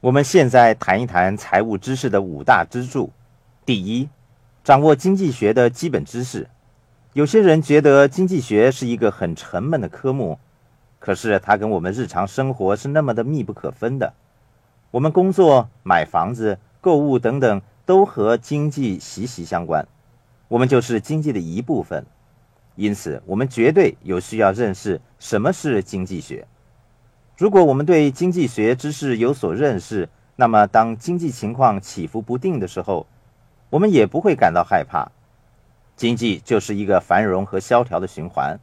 我们现在谈一谈财务知识的五大支柱。第一，掌握经济学的基本知识。有些人觉得经济学是一个很沉闷的科目，可是它跟我们日常生活是那么的密不可分的。我们工作、买房子、购物等等，都和经济息息相关。我们就是经济的一部分，因此我们绝对有需要认识什么是经济学。如果我们对经济学知识有所认识，那么当经济情况起伏不定的时候，我们也不会感到害怕。经济就是一个繁荣和萧条的循环，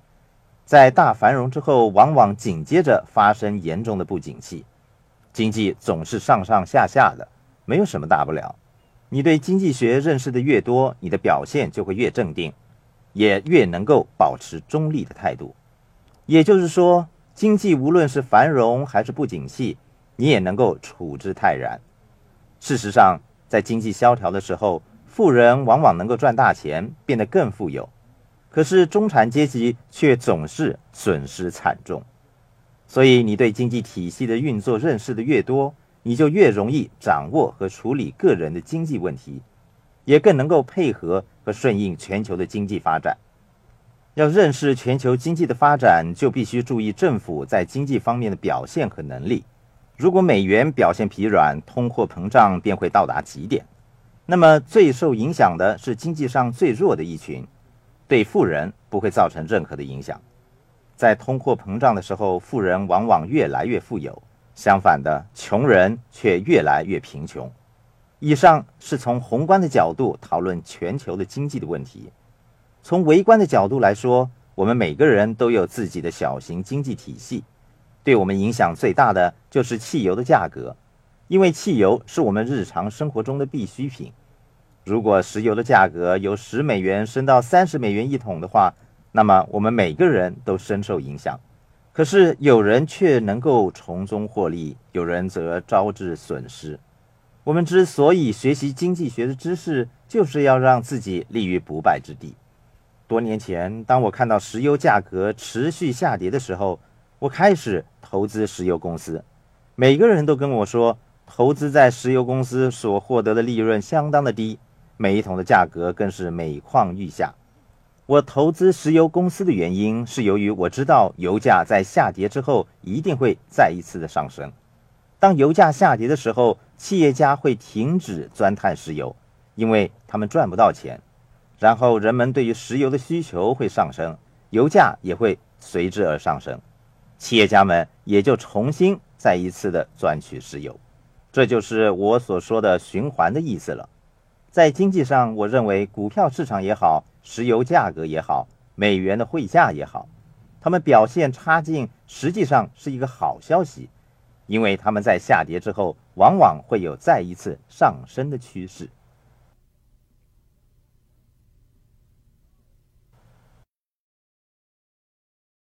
在大繁荣之后，往往紧接着发生严重的不景气。经济总是上上下下的，没有什么大不了。你对经济学认识的越多，你的表现就会越镇定，也越能够保持中立的态度。也就是说。经济无论是繁荣还是不景气，你也能够处之泰然。事实上，在经济萧条的时候，富人往往能够赚大钱，变得更富有；可是中产阶级却总是损失惨重。所以，你对经济体系的运作认识的越多，你就越容易掌握和处理个人的经济问题，也更能够配合和顺应全球的经济发展。要认识全球经济的发展，就必须注意政府在经济方面的表现和能力。如果美元表现疲软，通货膨胀便会到达极点。那么最受影响的是经济上最弱的一群，对富人不会造成任何的影响。在通货膨胀的时候，富人往往越来越富有；相反的，穷人却越来越贫穷。以上是从宏观的角度讨论全球的经济的问题。从微观的角度来说，我们每个人都有自己的小型经济体系，对我们影响最大的就是汽油的价格，因为汽油是我们日常生活中的必需品。如果石油的价格由十美元升到三十美元一桶的话，那么我们每个人都深受影响。可是有人却能够从中获利，有人则招致损失。我们之所以学习经济学的知识，就是要让自己立于不败之地。多年前，当我看到石油价格持续下跌的时候，我开始投资石油公司。每个人都跟我说，投资在石油公司所获得的利润相当的低，每一桶的价格更是每况愈下。我投资石油公司的原因是由于我知道油价在下跌之后一定会再一次的上升。当油价下跌的时候，企业家会停止钻探石油，因为他们赚不到钱。然后人们对于石油的需求会上升，油价也会随之而上升，企业家们也就重新再一次的钻取石油，这就是我所说的循环的意思了。在经济上，我认为股票市场也好，石油价格也好，美元的汇价也好，它们表现差劲，实际上是一个好消息，因为它们在下跌之后，往往会有再一次上升的趋势。